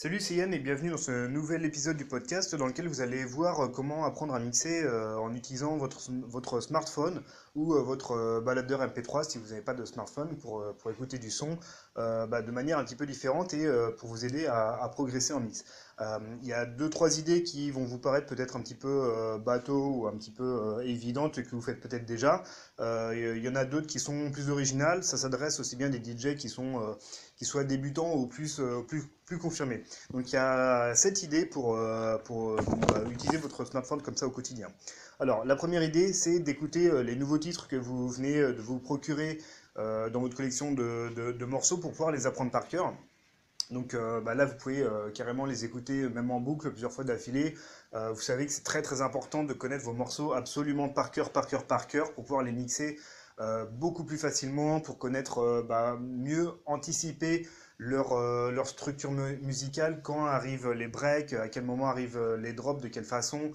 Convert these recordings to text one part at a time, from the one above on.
Salut, c'est Yann et bienvenue dans ce nouvel épisode du podcast dans lequel vous allez voir euh, comment apprendre à mixer euh, en utilisant votre, votre smartphone euh, votre baladeur MP3 si vous n'avez pas de smartphone pour, pour écouter du son bah, de manière un petit peu différente et pour vous aider à, progresser en mix. Il y a deux, trois idées qui vont vous paraître peut-être un petit peu bateau ou un petit peu évidentes que vous faites peut-être déjà. Il y en a d'autres qui sont plus originales. Ça s'adresse aussi bien des DJ qui sont qui soient débutants ou plus, plus, plus confirmés. Donc il y a cette idée pour, pour, utiliser votre smartphone comme ça au quotidien. Alors la première idée c'est d'écouter les nouveaux titres que vous venez de vous procurer dans votre collection de, morceaux pour pouvoir les apprendre par cœur. Donc bah là, vous pouvez carrément les écouter même en boucle plusieurs fois d'affilée. vous savez que c'est très très important de connaître vos morceaux absolument par cœur, par cœur, par cœur pour pouvoir les mixer beaucoup plus facilement, pour connaître bah, mieux, anticiper leur, leur structure musicale, quand arrivent les breaks, à quel moment arrivent les drops, de quelle façon,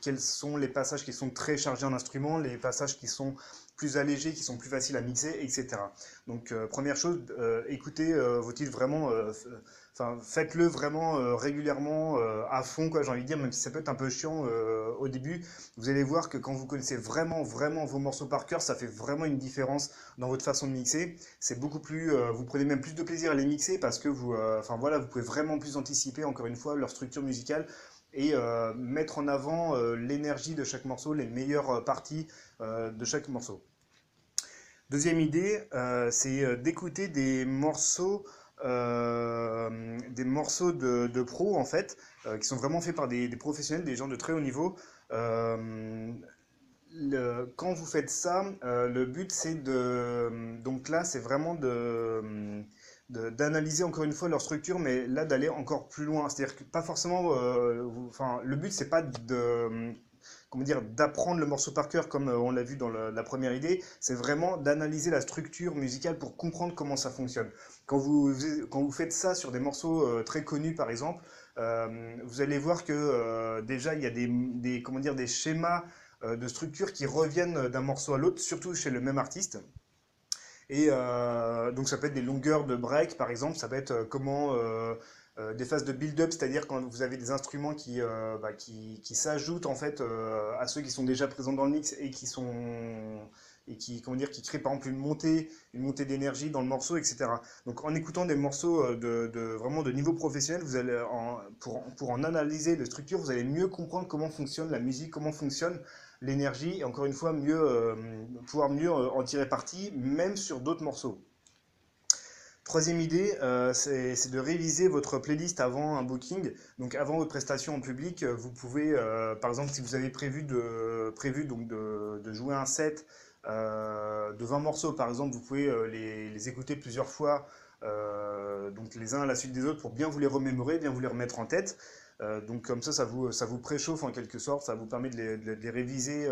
quels sont les passages qui sont très chargés en instruments, les passages qui sont plus allégés, qui sont plus faciles à mixer, etc. Donc euh, première chose, euh, écoutez euh, titres vraiment, faites-le vraiment régulièrement à fond, quoi. J'ai envie de dire, même si ça peut être un peu chiant au début, vous allez voir que quand vous connaissez vraiment, vos morceaux par cœur, ça fait vraiment une différence dans votre façon de mixer. C'est beaucoup plus, vous prenez même plus de plaisir à les mixer parce que vous, vous pouvez vraiment plus anticiper encore une fois leur structure musicale et mettre en avant l'énergie de chaque morceau, les meilleures parties de chaque morceau. Deuxième idée, euh, c'est euh, d'écouter des morceaux, euh, des morceaux de, de pro en fait, qui sont vraiment faits par des, professionnels, des gens de très haut niveau. quand vous faites ça, le but c'est de, donc là c'est vraiment de d'analyser encore une fois leur structure, mais là d'aller encore plus loin. C'est-à-dire que pas forcément, enfin le but c'est pas de comment dire, d'apprendre le morceau par cœur comme euh, on l'a vu dans la première idée, c'est vraiment d'analyser la structure musicale pour comprendre comment ça fonctionne. Quand vous, quand vous faites ça sur des morceaux euh, très connus par exemple, euh, vous allez voir que déjà il y a des, comment dire, des schémas de structure qui reviennent d'un morceau à l'autre, surtout chez le même artiste. Et donc ça peut être des longueurs de break par exemple, ça peut être comment euh, des phases de build-up, c'est-à-dire quand vous avez des instruments qui, euh, bah, qui, s'ajoutent en fait euh, à ceux qui sont déjà présents dans le mix et qui sont et qui comment dire qui créent par exemple une montée une montée d'énergie dans le morceau etc donc en écoutant des morceaux de, de vraiment de niveau professionnel vous allez pour, pour en analyser les structures vous allez mieux comprendre comment fonctionne la musique comment fonctionne l'énergie et encore une fois mieux pouvoir mieux en tirer parti même sur d'autres morceaux Troisième idée, euh, c'est de réviser votre playlist avant un booking. Donc avant votre prestation en public, euh, vous pouvez, euh, par exemple, si vous avez prévu de, jouer un set de 20 morceaux, par exemple, vous pouvez les, écouter plusieurs fois, donc les uns à la suite des autres, pour bien vous les remémorer, bien vous les remettre en tête. donc comme ça, ça vous, préchauffe en quelque sorte, ça vous permet de les, de les réviser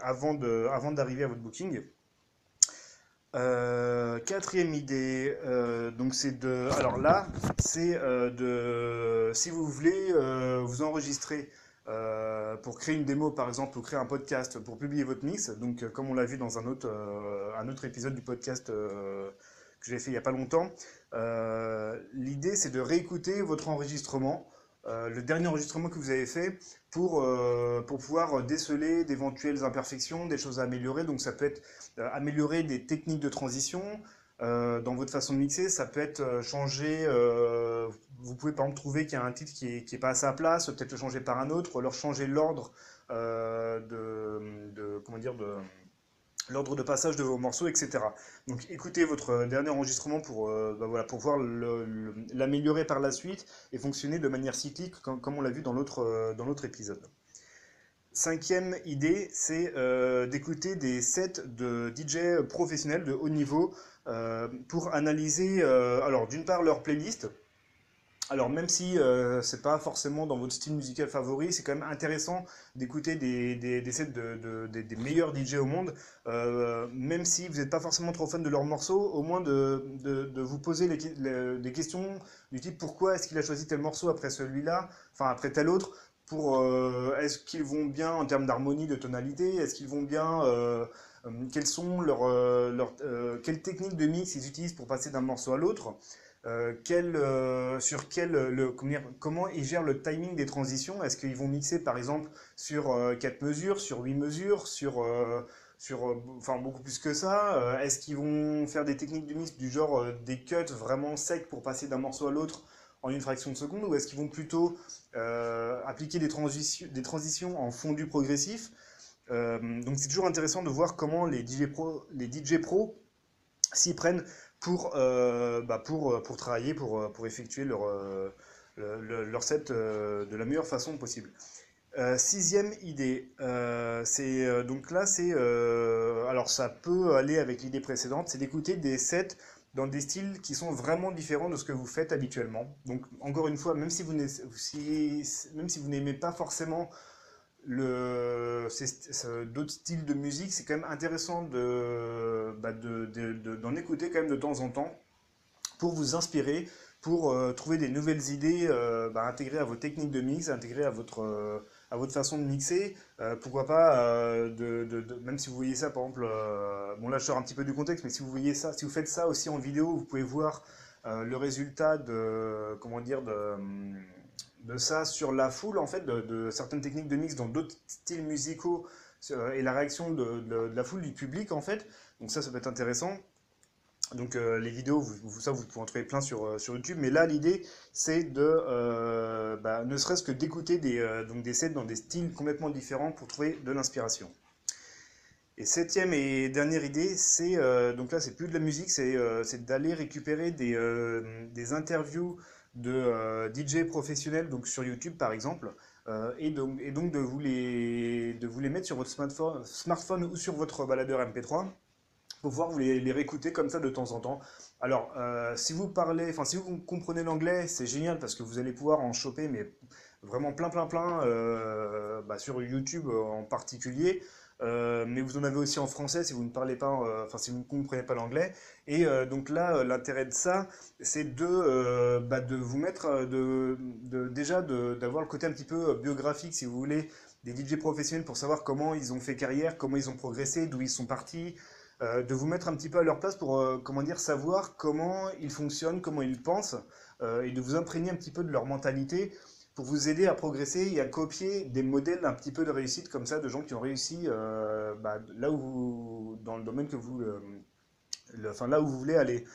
avant d'arriver à votre booking. Euh, quatrième idée, euh, donc c'est de. Alors là, c'est euh, de. Si vous voulez vous enregistrer pour créer une démo, par exemple, ou créer un podcast pour publier votre mix, donc comme on l'a vu dans un autre, un autre épisode du podcast que j'ai fait il n'y a pas longtemps, l'idée c'est de réécouter votre enregistrement euh, le dernier enregistrement que vous avez fait pour, euh, pour pouvoir déceler d'éventuelles imperfections, des choses à améliorer. Donc ça peut être euh, améliorer des techniques de transition dans votre façon de mixer, ça peut être changer, vous pouvez par exemple trouver qu'il y a un titre qui n'est est pas à sa place, peut-être le changer par un autre, ou alors changer l'ordre de, de, comment dire, de l'ordre de passage de vos morceaux, etc. Donc écoutez votre dernier enregistrement pour, euh, bah l'améliorer par la suite et fonctionner de manière cyclique comme, on l'a vu dans l'autre euh, épisode. Cinquième idée, c'est euh, d'écouter des sets de DJ professionnels de haut niveau pour analyser, alors d'une part leur playlist, alors même si euh, c'est pas forcément dans votre style musical favori, c'est quand même intéressant d'écouter des, des, sets de, des meilleurs DJ au monde, euh, même si vous n'êtes pas forcément trop fan de leurs morceaux, au moins de, vous poser des questions du type pourquoi est-ce qu'il a choisi tel morceau après celui-là, enfin après tel autre, pour euh, est-ce qu'ils vont bien en termes d'harmonie, de tonalité, est-ce qu'ils vont bien quelles sont quelles techniques de mix ils utilisent pour passer d'un morceau à l'autre quel, sur quel, le, comment ils gèrent le timing des transitions? Est-ce qu'ils vont mixer par exemple sur 4 mesures, sur 8 mesures, sur, enfin, beaucoup plus que ça? Est-ce qu'ils vont faire des techniques de mix du genre des cuts vraiment secs pour passer d'un morceau à l'autre en une fraction de seconde? Ou est-ce qu'ils vont plutôt appliquer des, des transitions en fondu progressif? Donc c'est toujours intéressant de voir comment les DJ Pro s'y prennent pour, euh, bah pour, pour travailler, pour, pour effectuer leur, euh, leur set euh, de la meilleure façon possible. sixième idée, c'est donc là c'est alors ça peut aller avec l'idée précédente, c'est d'écouter des sets dans des styles qui sont vraiment différents de ce que vous faites habituellement. Donc encore une fois, même si vous même si n'aimez pas forcément d'autres styles de musique, c'est quand même intéressant de, bah d'en écouter quand même de temps en temps pour vous inspirer, pour euh, trouver des nouvelles idées euh, bah, intégrées à vos techniques de mix, intégrées à votre, euh, à votre façon de mixer. pourquoi pas, de, de, même si vous voyez ça, par exemple, bon là je sors un petit peu du contexte, mais si vous voyez ça, si vous faites ça aussi en vidéo, vous pouvez voir le résultat de, comment dire, de de ça sur la foule, en fait, de, certaines techniques de mix dans d'autres styles musicaux euh, et la réaction de, la foule, du public, en fait. Donc ça, ça peut être intéressant. Donc euh, les vidéos, vous, ça, vous pouvez en trouver plein sur, euh, sur YouTube. Mais là, l'idée, c'est de, bah, ne serait-ce que d'écouter des, donc des sets dans des styles complètement différents pour trouver de l'inspiration. Et septième et dernière idée, c'est, donc là, c'est plus de la musique, c'est d'aller récupérer des, des interviews de euh, DJ professionnels donc sur YouTube par exemple, euh, et, donc, et donc de vous, les, de vous les mettre sur votre smartphone, smartphone ou sur votre baladeur MP3 pour pouvoir vous les, les, réécouter comme ça de temps en temps. Alors, euh, si vous parlez, enfin si vous comprenez l'anglais, c'est génial parce que vous allez pouvoir en choper, mais vraiment plein, plein, plein, bah, sur YouTube en particulier. Euh, mais vous en avez aussi en français si vous ne parlez pas, euh, si vous ne comprenez pas l'anglais. Et euh, donc là, l'intérêt de ça, c'est de, bah, de vous mettre, de, de déjà d'avoir le côté un petit peu biographique, si vous voulez, des DJ professionnels pour savoir comment ils ont fait carrière, comment ils ont progressé, d'où ils sont partis, de vous mettre un petit peu à leur place pour, comment dire, savoir comment ils fonctionnent, comment ils pensent, et de vous imprégner un petit peu de leur mentalité pour vous aider à progresser et à copier des modèles un petit peu de réussite comme ça, de gens qui ont réussi euh, bah, là où vous, dans le domaine que vous, euh, enfin là où vous voulez aller.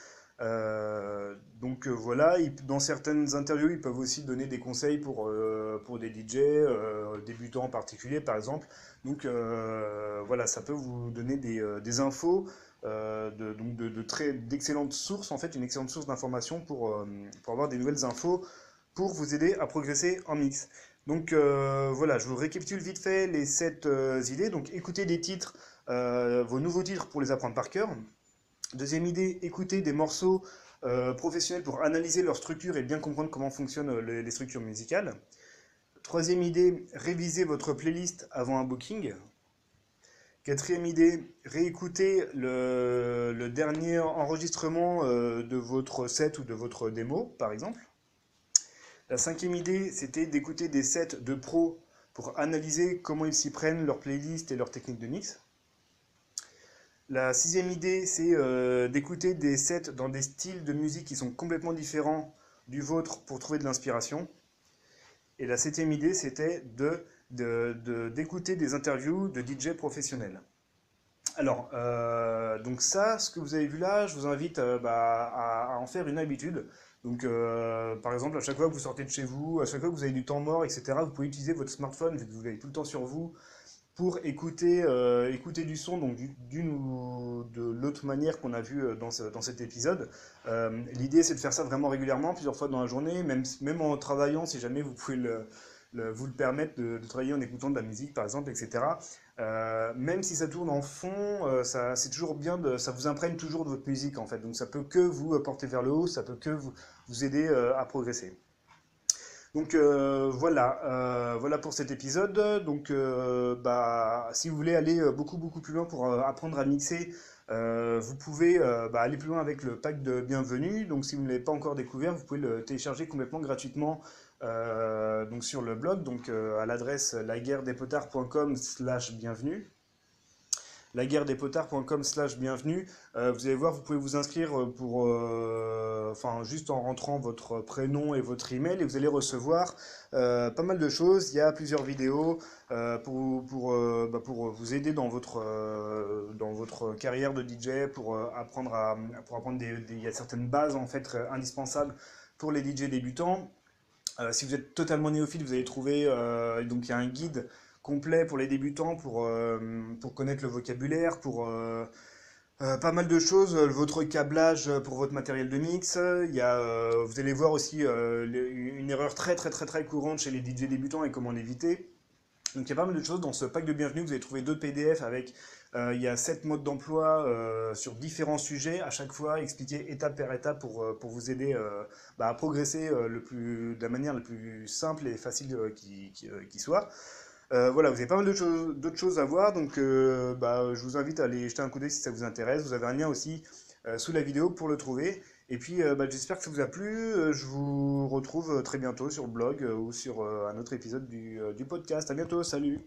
Euh, donc voilà, dans certaines interviews, ils peuvent aussi donner des conseils pour, pour des DJ, débutants en particulier par exemple. Donc voilà, ça peut vous donner des, des infos, de, donc de, de très d'excellentes sources, en fait, une excellente source d'information pour, pour avoir des nouvelles infos pour vous aider à progresser en mix. Donc euh, voilà, je vous récapitule vite fait les 7 euh, idées. Donc écoutez des titres, euh, vos nouveaux titres pour les apprendre par cœur. Deuxième idée, écoutez des morceaux professionnels pour analyser leur structure et bien comprendre comment fonctionnent les, structures musicales. Troisième idée, révisez votre playlist avant un booking. Quatrième idée, réécoutez le dernier enregistrement de votre set ou de votre démo, par exemple. La cinquième idée, c'était d'écouter des sets de pros pour analyser comment ils s'y prennent, leur playlist et leur technique de mix. La sixième idée, c'est euh, d'écouter des sets dans des styles de musique qui sont complètement différents du vôtre pour trouver de l'inspiration. Et la septième idée, c'était d'écouter de, des interviews de DJ professionnels. Alors, euh, donc ça, ce que vous avez vu là, je vous invite euh, bah, à, en faire une habitude. Donc, euh, par exemple, à chaque fois que vous sortez de chez vous, à chaque fois que vous avez du temps mort, etc., vous pouvez utiliser votre smartphone, vu que vous l'avez tout le temps sur vous, pour écouter, euh, écouter du son, donc d'une ou de l'autre manière qu'on a vu euh, dans, dans cet épisode. L'idée, c'est de faire ça vraiment régulièrement, plusieurs fois dans la journée, même, même en travaillant, si jamais vous pouvez vous le permettre de, travailler en écoutant de la musique, par exemple, etc. Euh, même si ça tourne en fond, euh, c'est toujours bien, ça vous imprègne toujours de votre musique, en fait. Donc ça peut que vous porter vers le haut, ça peut que vous, vous aider euh, à progresser. Donc voilà, voilà pour cet épisode. Donc bah, si vous voulez aller beaucoup beaucoup plus loin pour apprendre à mixer, vous pouvez bah, aller plus loin avec le pack de bienvenue. Donc si vous ne l'avez pas encore découvert, vous pouvez le télécharger complètement gratuitement euh, sur le blog, donc euh, à l'adresse laguerredespotards.com slash bienvenue laguerredespotards.com slash bienvenue. Euh, vous allez voir, vous pouvez vous inscrire pour, enfin juste en rentrant votre prénom et votre email, et vous allez recevoir pas mal de choses. Il y a plusieurs vidéos bah, pour vous aider dans votre, dans votre carrière de DJ, pour apprendre à, apprendre des, il y a certaines bases en fait indispensables pour les DJ débutants. si vous êtes totalement néophyte, vous allez trouver, donc il y a un guide complet pour les débutants, pour, pour connaître le vocabulaire, pour euh, pas mal de choses, euh, votre câblage pour votre matériel de mix, il y a, euh, vous allez voir aussi une erreur très très très très courante chez les DJ débutants et comment l'éviter. Donc il y a pas mal de choses dans ce pack de bienvenue, vous allez trouver deux PDF avec, il y a sept modes d'emploi sur différents sujets, à chaque fois expliqués étape par étape pour, pour vous aider bah, à progresser le plus, de la manière la plus simple et facile qui, qui soit. Euh, voilà, vous avez pas mal d'autres choses, à voir, donc euh, bah, je vous invite à aller jeter un coup d'œil si ça vous intéresse. Vous avez un lien aussi euh, sous la vidéo pour le trouver. Et puis bah, j'espère que ça vous a plu. je vous retrouve très bientôt sur le blog ou sur un autre épisode du, du podcast. À bientôt, salut